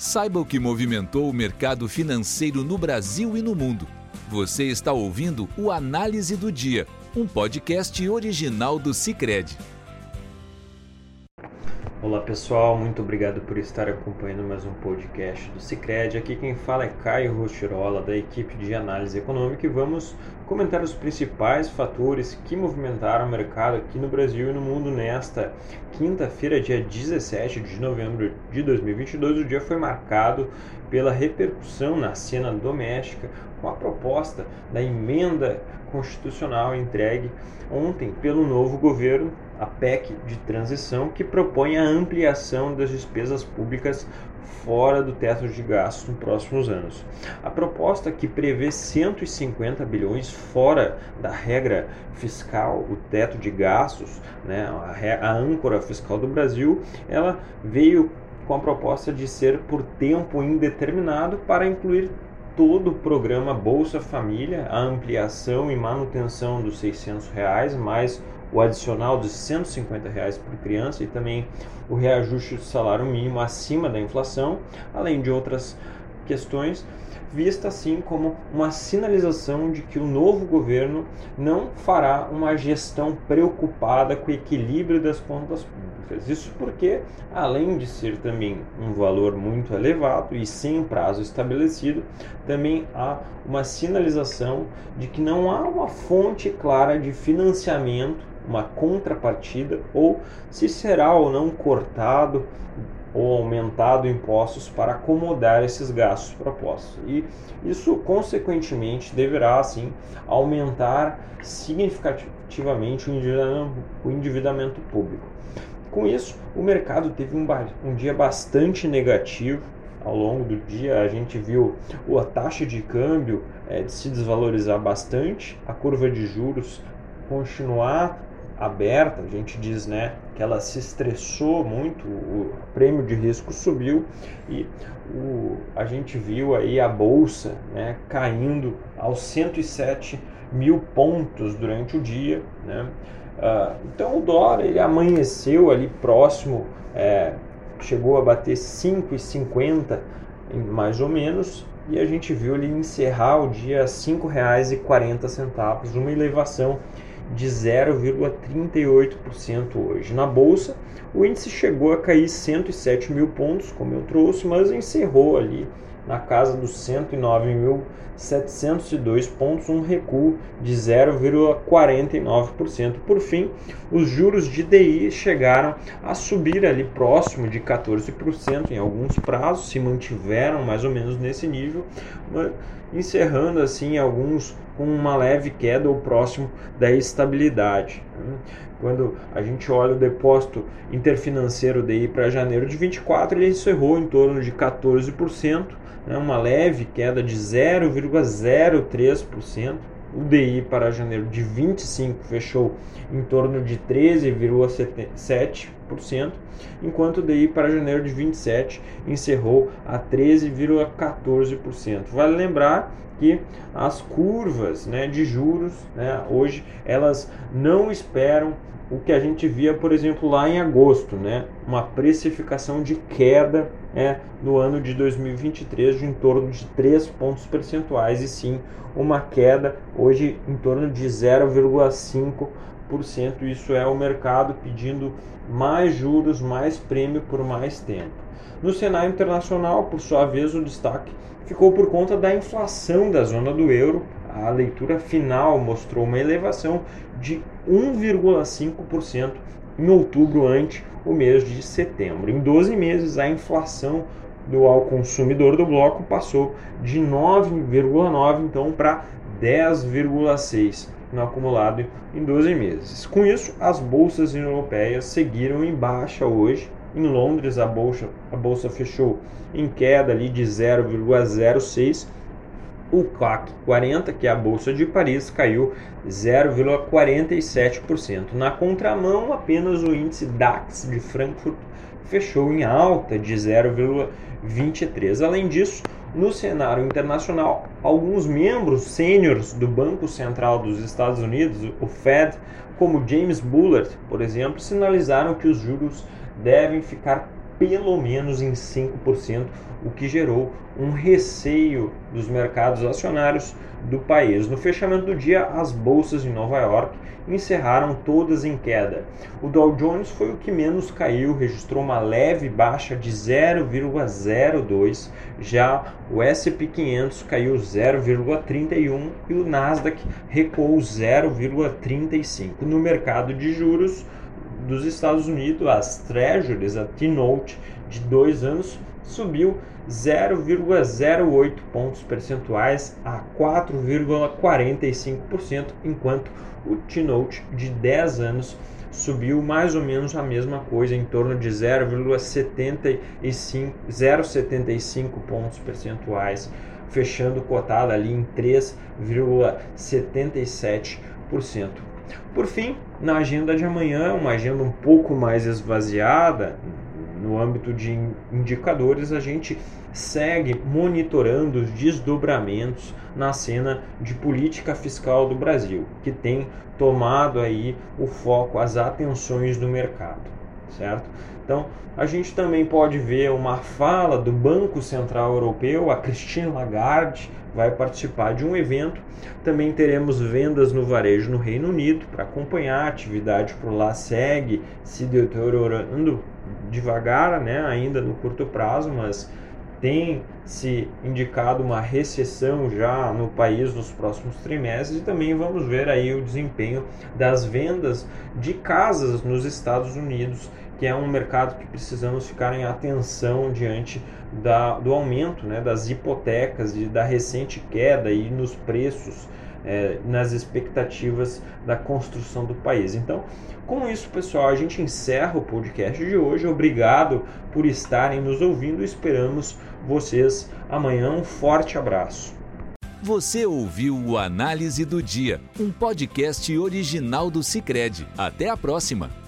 Saiba o que movimentou o mercado financeiro no Brasil e no mundo. Você está ouvindo o Análise do Dia, um podcast original do Cicred. Olá pessoal, muito obrigado por estar acompanhando mais um podcast do Cicred. Aqui quem fala é Caio Rochirola, da equipe de análise econômica, e vamos comentar os principais fatores que movimentaram o mercado aqui no Brasil e no mundo nesta quinta-feira, dia 17 de novembro de 2022. O dia foi marcado pela repercussão na cena doméstica com a proposta da emenda constitucional entregue ontem pelo novo governo, a PEC de transição, que propõe a ampliação das despesas públicas fora do teto de gastos nos próximos anos. A proposta que prevê 150 bilhões fora da regra fiscal, o teto de gastos, né, a, a âncora fiscal do Brasil, ela veio com a proposta de ser por tempo indeterminado para incluir todo o programa Bolsa Família, a ampliação e manutenção dos 600 reais, mais o adicional de 150 reais por criança e também o reajuste do salário mínimo acima da inflação, além de outras questões, vista assim como uma sinalização de que o novo governo não fará uma gestão preocupada com o equilíbrio das contas públicas. Isso porque, além de ser também um valor muito elevado e sem prazo estabelecido, também há uma sinalização de que não há uma fonte clara de financiamento uma contrapartida ou se será ou não cortado ou aumentado impostos para acomodar esses gastos propostos. E isso, consequentemente, deverá, assim, aumentar significativamente o endividamento público. Com isso, o mercado teve um, um dia bastante negativo. Ao longo do dia, a gente viu a taxa de câmbio é, se desvalorizar bastante, a curva de juros continuar aberta, a gente diz né, que ela se estressou muito, o prêmio de risco subiu e o, a gente viu aí a bolsa né, caindo aos 107 mil pontos durante o dia. Né? Uh, então o dólar ele amanheceu ali próximo, é, chegou a bater 5,50 mais ou menos, e a gente viu ele encerrar o dia a R$ 5,40, uma elevação de 0,38% hoje. Na bolsa, o índice chegou a cair 107 mil pontos, como eu trouxe, mas encerrou ali na casa dos 109.702 pontos, um recuo de 0,49%. Por fim, os juros de DI chegaram a subir ali próximo de 14% em alguns prazos, se mantiveram mais ou menos nesse nível, encerrando assim alguns com uma leve queda ou próximo da estabilidade. Quando a gente olha o depósito interfinanceiro DI para janeiro de 24, ele encerrou em torno de 14%, né, uma leve queda de 0,03%. O DI para janeiro de 25 fechou em torno de 13,7%, enquanto o DI para janeiro de 27 encerrou a 13,14%. Vale lembrar que as curvas né, de juros né, hoje elas não esperam o que a gente via, por exemplo, lá em agosto, né? uma precificação de queda né, no ano de 2023 de em torno de 3 pontos percentuais, e sim uma queda hoje em torno de 0,5%. Isso é o mercado pedindo mais juros, mais prêmio por mais tempo. No cenário internacional, por sua vez, o destaque ficou por conta da inflação da zona do euro. A leitura final mostrou uma elevação de 1,5% em outubro ante o mês de setembro. Em 12 meses, a inflação do ao consumidor do bloco passou de 9,9 então para 10,6 no acumulado em 12 meses. Com isso, as bolsas europeias seguiram em baixa hoje, em Londres, a bolsa, a bolsa fechou em queda ali de 0,06. O CAC 40, que é a bolsa de Paris, caiu 0,47%. Na contramão, apenas o índice DAX de Frankfurt fechou em alta de 0,23. Além disso, no cenário internacional, alguns membros sêniores do Banco Central dos Estados Unidos, o Fed, como James Bullard, por exemplo, sinalizaram que os juros devem ficar pelo menos em 5%, o que gerou um receio dos mercados acionários do país. No fechamento do dia, as bolsas em Nova York encerraram todas em queda. O Dow Jones foi o que menos caiu, registrou uma leve baixa de 0,02, já o S&P 500 caiu 0,31 e o Nasdaq recuou 0,35. No mercado de juros dos Estados Unidos, as Treasuries, a T-Note de dois anos, subiu 0,08 pontos percentuais a 4,45%, enquanto o T-Note de 10 anos subiu mais ou menos a mesma coisa, em torno de 0,75 pontos percentuais, fechando cotada ali em 3,77%. Por fim, na agenda de amanhã, uma agenda um pouco mais esvaziada, no âmbito de indicadores, a gente segue monitorando os desdobramentos na cena de política fiscal do Brasil, que tem tomado aí o foco, as atenções do mercado, certo? Então, a gente também pode ver uma fala do Banco Central Europeu, a Christine Lagarde vai participar de um evento. Também teremos vendas no varejo no Reino Unido para acompanhar a atividade por lá segue se deteriorando devagar, né, ainda no curto prazo, mas tem se indicado uma recessão já no país nos próximos trimestres e também vamos ver aí o desempenho das vendas de casas nos Estados Unidos, que é um mercado que precisamos ficar em atenção diante da, do aumento né, das hipotecas e da recente queda aí nos preços é, nas expectativas da construção do país. Então, com isso, pessoal, a gente encerra o podcast de hoje. Obrigado por estarem nos ouvindo. Esperamos vocês amanhã. Um forte abraço. Você ouviu o Análise do Dia, um podcast original do Cicred. Até a próxima!